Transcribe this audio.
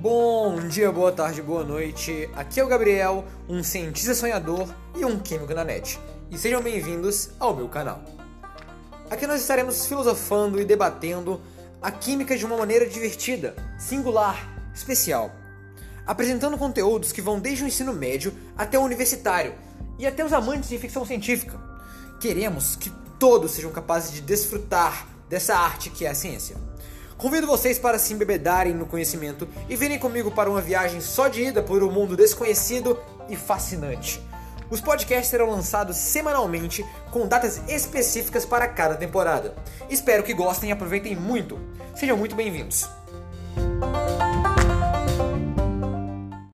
Bom dia, boa tarde, boa noite. Aqui é o Gabriel, um cientista sonhador e um químico na net. E sejam bem-vindos ao meu canal. Aqui nós estaremos filosofando e debatendo a química de uma maneira divertida, singular, especial, apresentando conteúdos que vão desde o ensino médio até o universitário e até os amantes de ficção científica. Queremos que todos sejam capazes de desfrutar dessa arte que é a ciência. Convido vocês para se embebedarem no conhecimento e virem comigo para uma viagem só de ida por um mundo desconhecido e fascinante. Os podcasts serão lançados semanalmente com datas específicas para cada temporada. Espero que gostem e aproveitem muito. Sejam muito bem-vindos.